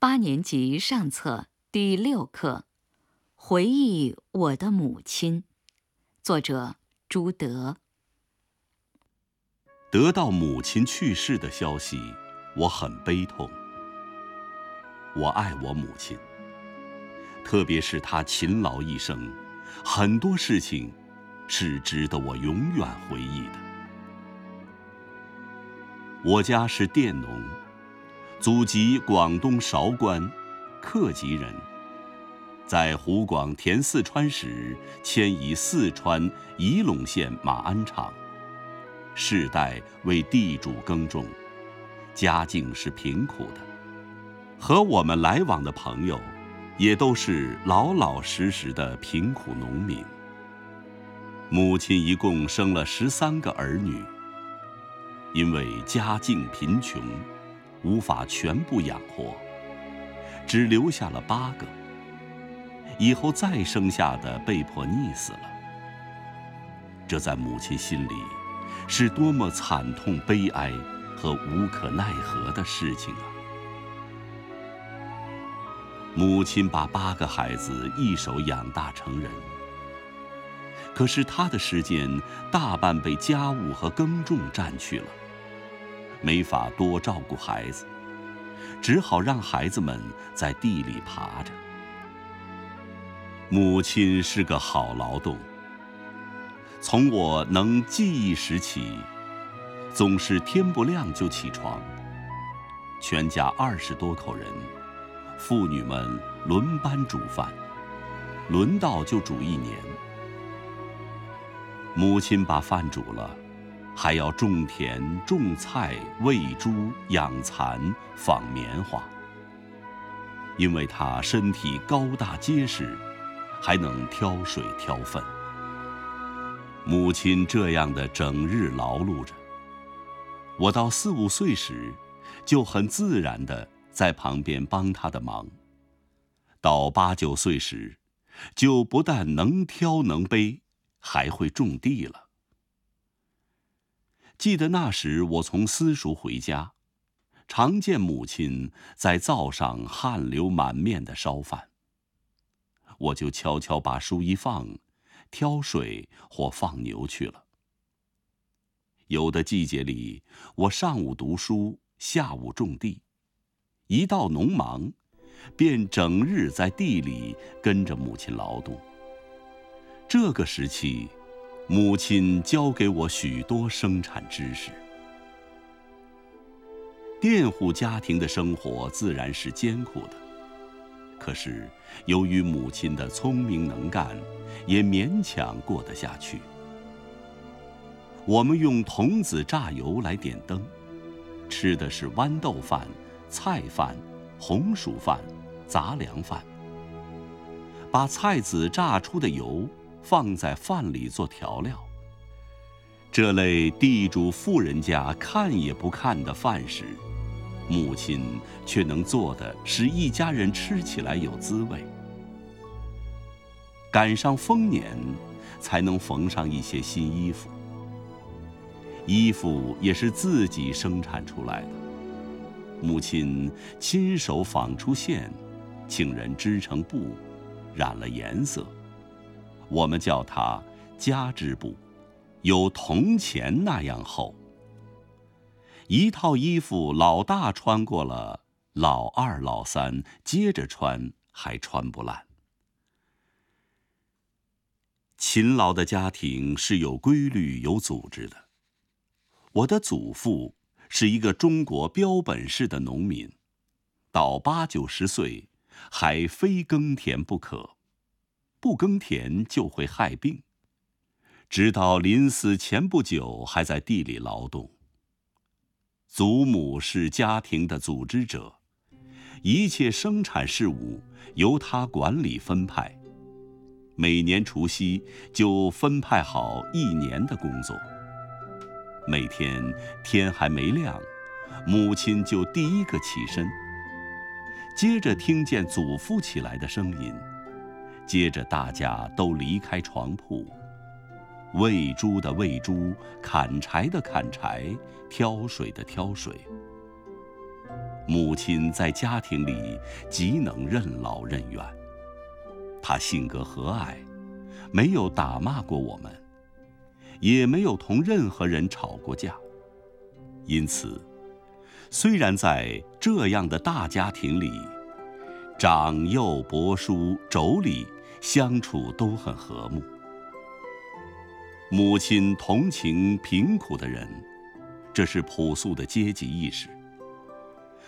八年级上册第六课《回忆我的母亲》，作者朱德。得到母亲去世的消息，我很悲痛。我爱我母亲，特别是她勤劳一生，很多事情是值得我永远回忆的。我家是佃农，祖籍广东韶关，客籍人。在湖广填四川时，迁移四川仪陇县马鞍场，世代为地主耕种，家境是贫苦的。和我们来往的朋友，也都是老老实实的贫苦农民。母亲一共生了十三个儿女。因为家境贫穷，无法全部养活，只留下了八个。以后再生下的被迫溺死了。这在母亲心里，是多么惨痛、悲哀和无可奈何的事情啊！母亲把八个孩子一手养大成人，可是她的时间大半被家务和耕种占去了。没法多照顾孩子，只好让孩子们在地里爬着。母亲是个好劳动。从我能记忆时起，总是天不亮就起床，全家二十多口人，妇女们轮班煮饭，轮到就煮一年。母亲把饭煮了。还要种田、种菜、喂猪、养蚕、纺棉花。因为他身体高大结实，还能挑水挑粪。母亲这样的整日劳碌着，我到四五岁时，就很自然的在旁边帮她的忙。到八九岁时，就不但能挑能背，还会种地了。记得那时，我从私塾回家，常见母亲在灶上汗流满面的烧饭。我就悄悄把书一放，挑水或放牛去了。有的季节里，我上午读书，下午种地，一到农忙，便整日在地里跟着母亲劳动。这个时期。母亲教给我许多生产知识。佃户家庭的生活自然是艰苦的，可是由于母亲的聪明能干，也勉强过得下去。我们用童子榨油来点灯，吃的是豌豆饭、菜饭、红薯饭、杂粮饭。把菜籽榨出的油。放在饭里做调料。这类地主富人家看也不看的饭食，母亲却能做的使一家人吃起来有滋味。赶上丰年，才能缝上一些新衣服。衣服也是自己生产出来的，母亲亲手纺出线，请人织成布，染了颜色。我们叫它家织布，有铜钱那样厚。一套衣服，老大穿过了，老二、老三接着穿，还穿不烂。勤劳的家庭是有规律、有组织的。我的祖父是一个中国标本式的农民，到八九十岁，还非耕田不可。不耕田就会害病，直到临死前不久还在地里劳动。祖母是家庭的组织者，一切生产事务由他管理分派。每年除夕就分派好一年的工作。每天天还没亮，母亲就第一个起身，接着听见祖父起来的声音。接着，大家都离开床铺，喂猪的喂猪，砍柴的砍柴，挑水的挑水。母亲在家庭里极能任劳任怨。她性格和蔼，没有打骂过我们，也没有同任何人吵过架。因此，虽然在这样的大家庭里，长幼伯叔妯娌相处都很和睦。母亲同情贫苦的人，这是朴素的阶级意识。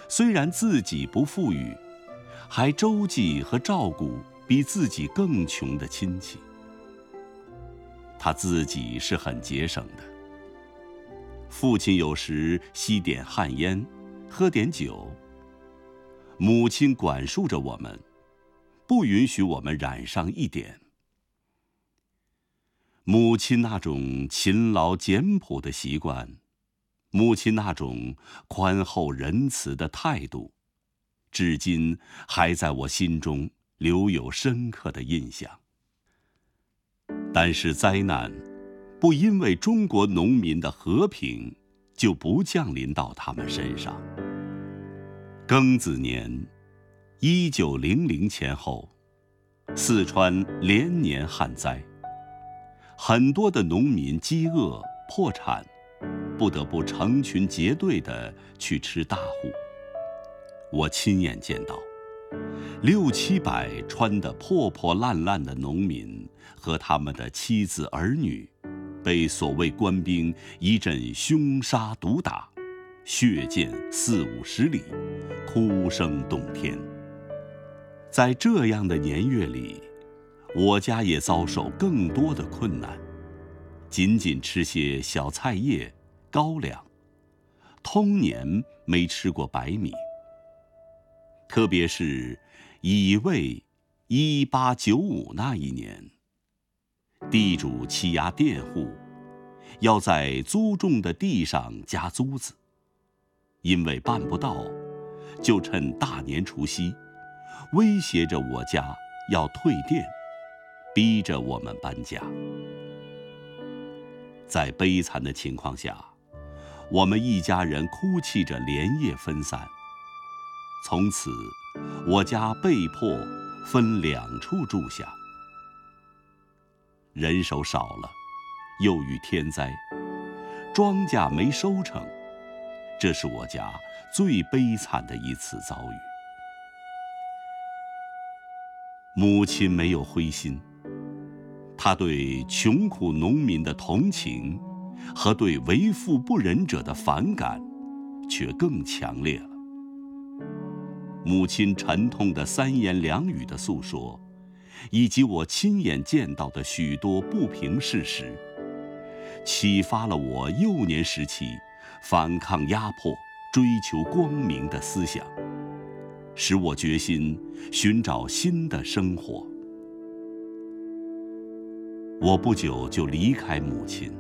虽然自己不富裕，还周济和照顾比自己更穷的亲戚。他自己是很节省的。父亲有时吸点旱烟，喝点酒。母亲管束着我们，不允许我们染上一点。母亲那种勤劳简朴的习惯，母亲那种宽厚仁慈的态度，至今还在我心中留有深刻的印象。但是灾难，不因为中国农民的和平，就不降临到他们身上。庚子年，一九零零前后，四川连年旱灾。很多的农民饥饿破产，不得不成群结队的去吃大户。我亲眼见到，六七百穿得破破烂烂的农民和他们的妻子儿女，被所谓官兵一阵凶杀毒打，血溅四五十里，哭声动天。在这样的年月里。我家也遭受更多的困难，仅仅吃些小菜叶、高粱，通年没吃过白米。特别是乙未一八九五那一年，地主欺压佃户，要在租种的地上加租子，因为办不到，就趁大年除夕，威胁着我家要退店。逼着我们搬家，在悲惨的情况下，我们一家人哭泣着连夜分散。从此，我家被迫分两处住下。人手少了，又遇天灾，庄稼没收成，这是我家最悲惨的一次遭遇。母亲没有灰心。他对穷苦农民的同情，和对为富不仁者的反感，却更强烈了。母亲沉痛的三言两语的诉说，以及我亲眼见到的许多不平事实，启发了我幼年时期反抗压迫、追求光明的思想，使我决心寻找新的生活。我不久就离开母亲，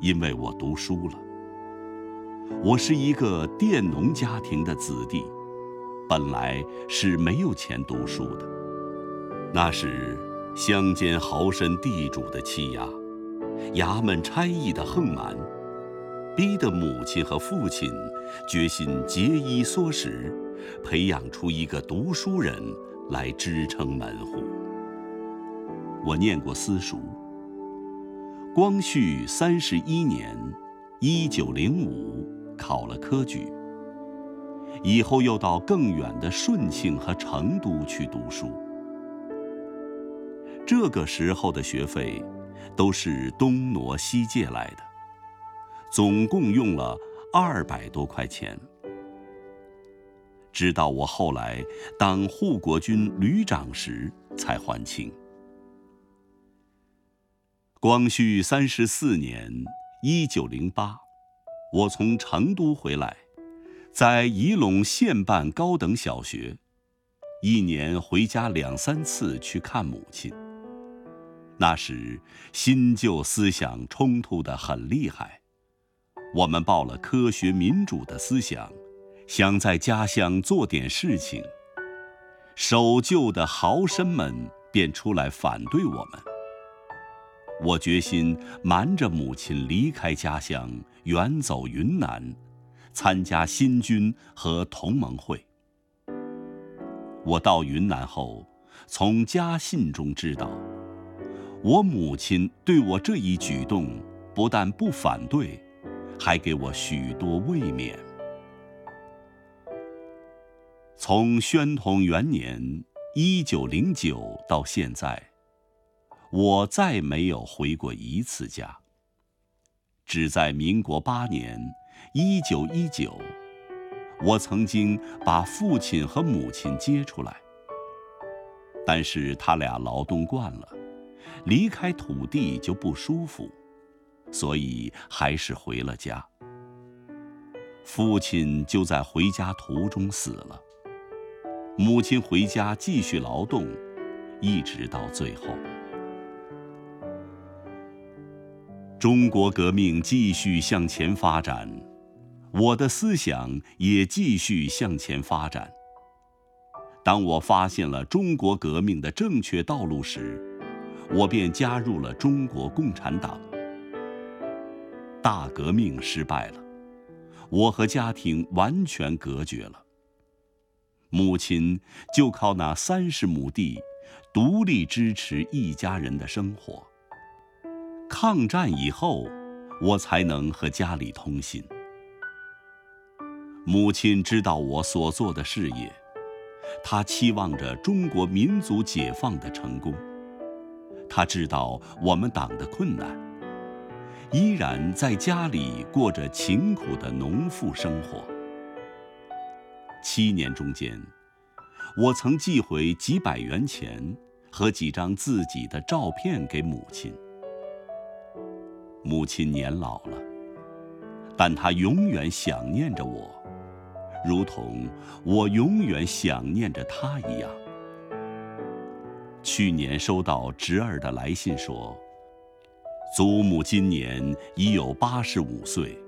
因为我读书了。我是一个佃农家庭的子弟，本来是没有钱读书的。那时乡间豪绅地主的欺压，衙门差役的横蛮，逼得母亲和父亲决心节衣缩食，培养出一个读书人来支撑门户。我念过私塾。光绪三十一年，一九零五，考了科举。以后又到更远的顺庆和成都去读书。这个时候的学费，都是东挪西借来的，总共用了二百多块钱。直到我后来当护国军旅长时，才还清。光绪三十四年（一九零八），我从成都回来，在仪陇县办高等小学，一年回家两三次去看母亲。那时新旧思想冲突得很厉害，我们抱了科学民主的思想，想在家乡做点事情，守旧的豪绅们便出来反对我们。我决心瞒着母亲离开家乡，远走云南，参加新军和同盟会。我到云南后，从家信中知道，我母亲对我这一举动不但不反对，还给我许多慰勉。从宣统元年（一九零九）到现在，我再没有回过一次家。只在民国八年（一九一九）。我曾经把父亲和母亲接出来，但是他俩劳动惯了，离开土地就不舒服，所以还是回了家。父亲就在回家途中死了，母亲回家继续劳动，一直到最后。中国革命继续向前发展。我的思想也继续向前发展。当我发现了中国革命的正确道路时，我便加入了中国共产党。大革命失败了，我和家庭完全隔绝了。母亲就靠那三十亩地，独立支持一家人的生活。抗战以后，我才能和家里通信。母亲知道我所做的事业，她期望着中国民族解放的成功。她知道我们党的困难，依然在家里过着勤苦的农妇生活。七年中间，我曾寄回几百元钱和几张自己的照片给母亲。母亲年老了，但她永远想念着我。如同我永远想念着她一样。去年收到侄儿的来信说，祖母今年已有八十五岁，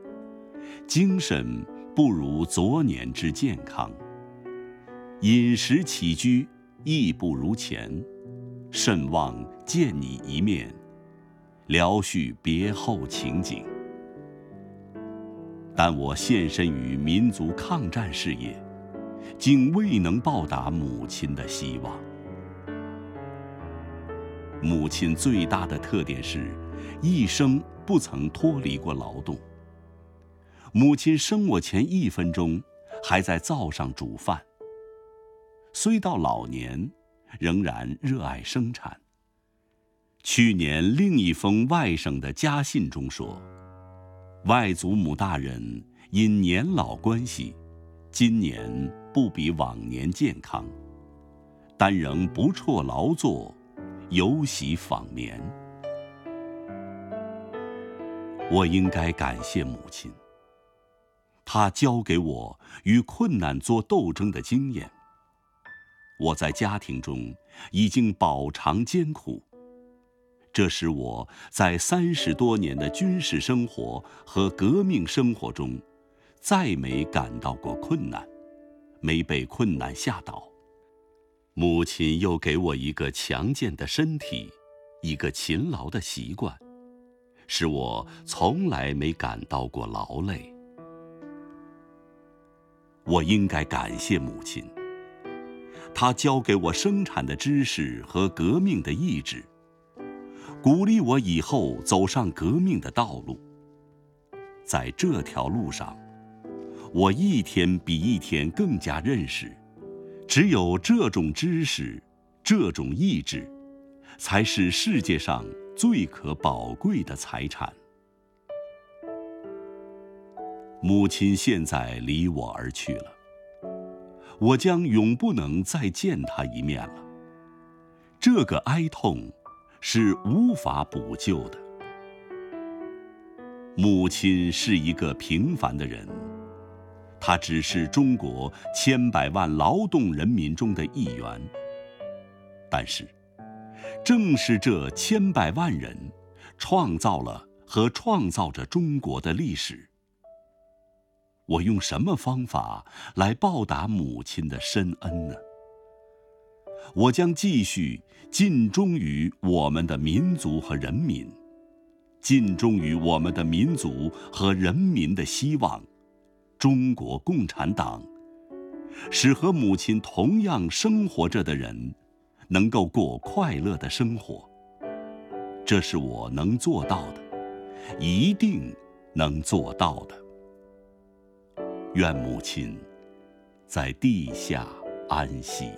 精神不如昨年之健康，饮食起居亦不如前，甚望见你一面，聊叙别后情景。但我献身于民族抗战事业，竟未能报答母亲的希望。母亲最大的特点是，一生不曾脱离过劳动。母亲生我前一分钟，还在灶上煮饭。虽到老年，仍然热爱生产。去年另一封外省的家信中说。外祖母大人因年老关系，今年不比往年健康，但仍不辍劳作，游喜访眠。我应该感谢母亲，他教给我与困难作斗争的经验。我在家庭中已经饱尝艰苦。这使我在三十多年的军事生活和革命生活中，再没感到过困难，没被困难吓倒。母亲又给我一个强健的身体，一个勤劳的习惯，使我从来没感到过劳累。我应该感谢母亲，她教给我生产的知识和革命的意志。鼓励我以后走上革命的道路。在这条路上，我一天比一天更加认识，只有这种知识，这种意志，才是世界上最可宝贵的财产。母亲现在离我而去了，我将永不能再见她一面了。这个哀痛。是无法补救的。母亲是一个平凡的人，她只是中国千百万劳动人民中的一员。但是，正是这千百万人，创造了和创造着中国的历史。我用什么方法来报答母亲的深恩呢？我将继续尽忠于我们的民族和人民，尽忠于我们的民族和人民的希望，中国共产党，使和母亲同样生活着的人，能够过快乐的生活。这是我能做到的，一定能做到的。愿母亲在地下安息。